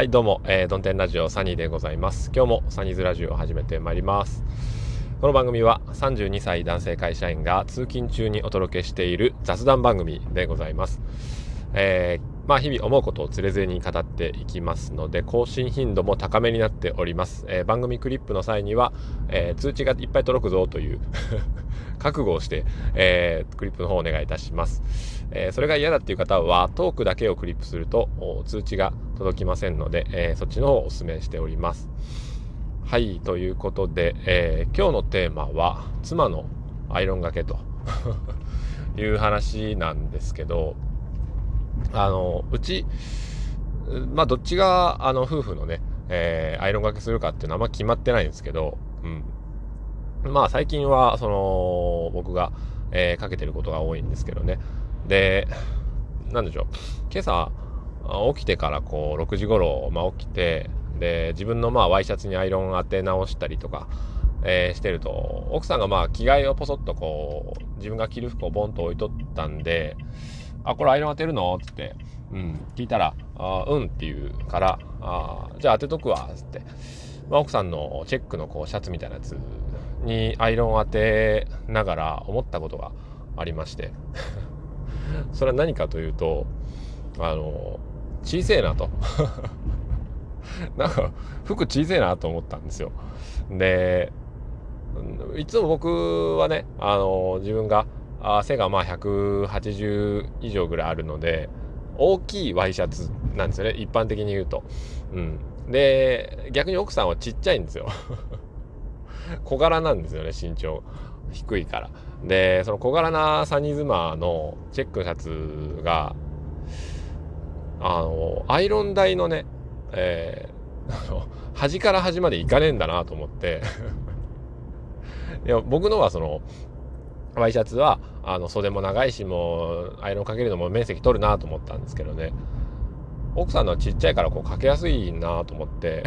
はい、どうも、えー、ドンテンラジオサニーでございます。今日もサニーズラジオを始めてまいります。この番組は32歳男性会社員が通勤中にお届けしている雑談番組でございます。えー、まあ日々思うことをつれづれに語っていきますので、更新頻度も高めになっております。えー、番組クリップの際には、え、通知がいっぱい届くぞという覚悟をして、えー、クリップの方お願いいたします。えそれが嫌だっていう方は、トークだけをクリップすると通知が届きませんので、えそっちの方をお勧めしております。はい、ということで、え今日のテーマは、妻のアイロンがけと いう話なんですけど、あの、うち、まあ、どっちが、あの、夫婦のね、えー、アイロンがけするかっていうのはあんま決まってないんですけど、うん。まあ、最近は、その、僕が、えー、かけてることが多いんですけどね。で、なんでしょう。今朝、起きてからこう、6時頃、まあ、起きて、で、自分のまあ、ワイシャツにアイロン当て直したりとか、えー、してると、奥さんがまあ、着替えをポソッとこう、自分が着る服をボンと置いとったんで、あ、これアイロン当てるの？つって、うん、聞いたら、あうんって言うから、あじゃあ当てとくわ、つって。まあ、奥さんのチェックのこうシャツみたいなやつにアイロンを当てながら思ったことがありまして それは何かというと、あの、小せえなと なんか、服小せえなと思ったんですよ。で、いつも僕はね、あの、自分があ背がまあ180以上ぐらいあるので大きいワイシャツなんですよね一般的に言うと。うん、で逆に奥さんはちっちゃいんですよ。小柄なんですよね身長。低いから。でその小柄なサニーズマーのチェックのシャツがあのアイロン台のね、えー、端から端までいかねえんだなと思って。いや僕のはそのワイシャツはあの袖も長いしもうアイロンかけるのも面積取るなと思ったんですけどね。奥さんのちっちゃいからこうかけやすいなと思って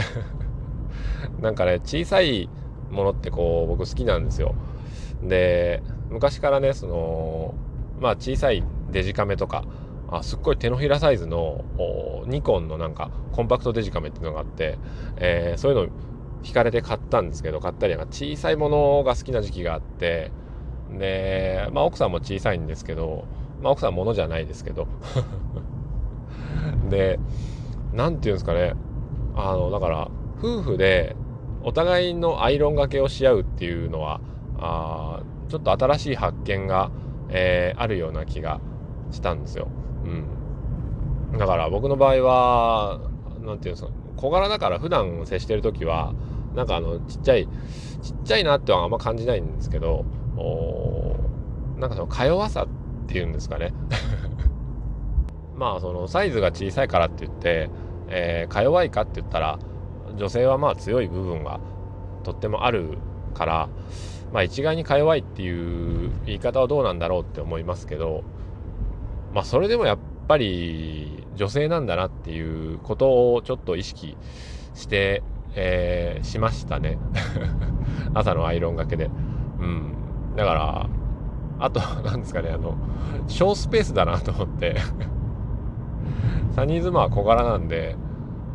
なんかね小さいものってこう僕好きなんですよで昔からねそのまあ小さいデジカメとかあすっごい手のひらサイズのニコンのなんかコンパクトデジカメっていうのがあって、えー、そういうの惹かれて買ったんですけど買ったりなんか小さいものが好きな時期があってで、まあ奥さんも小さいんですけど、まあ奥さんものじゃないですけど。で、なんていうんですかね。あの、だから、夫婦でお互いのアイロンがけをし合うっていうのは、あちょっと新しい発見が、えー、あるような気がしたんですよ。うん。だから僕の場合は、なんていうんですか、小柄だから普段接してる時は、なんかあの、ちっちゃい、ちっちゃいなってはあんま感じないんですけど、おなんかそのか弱さっていうんですかねまあそのサイズが小さいからって言って、えー、か弱いかって言ったら女性はまあ強い部分がとってもあるからまあ一概にか弱いっていう言い方はどうなんだろうって思いますけどまあそれでもやっぱり女性なんだなっていうことをちょっと意識して、えー、しましたね。朝のアイロンがけで。うん。だから、あと、なんですかね、あの、小スペースだなと思って。サニーズマは小柄なんで、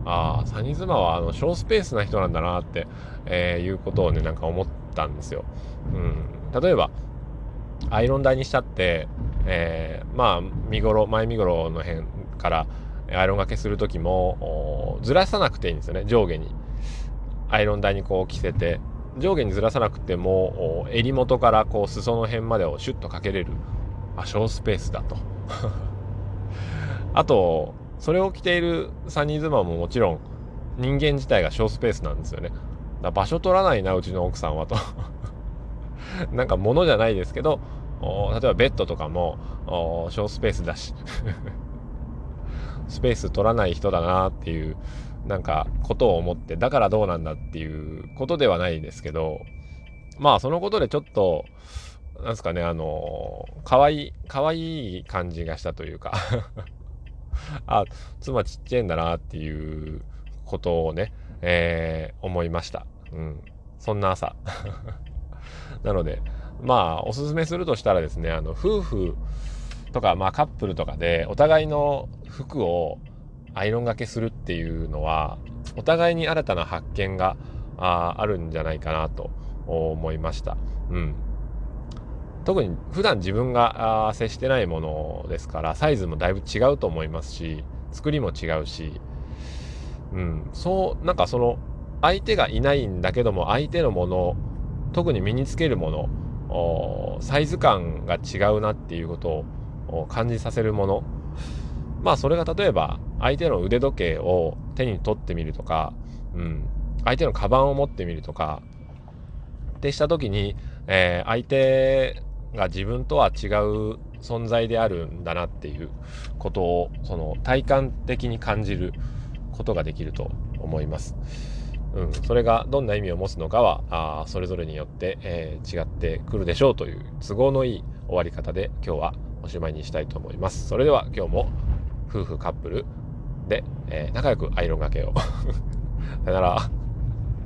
ああ、サニーズマはあの小スペースな人なんだなって、えー、いうことをね、なんか思ったんですよ。うん。例えば、アイロン台にしちゃって、えー、まあ、見頃、前見頃の辺からアイロンがけする時も、ずらさなくていいんですよね、上下に。アイロン台にこう着せて、上下にずらさなくても襟元からこう裾の辺までをシュッとかけれるあ小スペースだとあとそれを着ているサニーズマンももちろん人間自体が小スペースなんですよね。だ場所取らないなうちの奥さんはと。なんか物じゃないですけど例えばベッドとかも小スペースだし。スペース取らない人だなっていうなんかことを思ってだからどうなんだっていうことではないですけどまあそのことでちょっとなんですかねあの可愛い可愛い感じがしたというか。あ妻ちっちゃいんだなっていうことをね、えー、思いました。うん。そんな朝。なので、まあ、おすすめするとしたらですね、あの、夫婦とか、まあ、カップルとかで、お互いの服をアイロンがけするっていうのはお互いに新たな発見がああるんじゃないかなと思いました。うん。特に普段自分が接してないものですからサイズもだいぶ違うと思いますし作りも違うし、うん、そうなんかその相手がいないんだけども相手のもの特に身につけるものサイズ感が違うなっていうことを感じさせるもの。まあそれが例えば相手の腕時計を手に取ってみるとか、うん、相手のカバンを持ってみるとかってした時に、えー、相手が自分とは違う存在であるんだなっていうことをその体感的に感じることができると思います。うん、それがどんな意味を持つのかはあそれぞれによって、えー、違ってくるでしょうという都合のいい終わり方で今日はおしまいにしたいと思います。それでは今日も夫婦カップルで、えー、仲良くアイロンがけを。さよなら。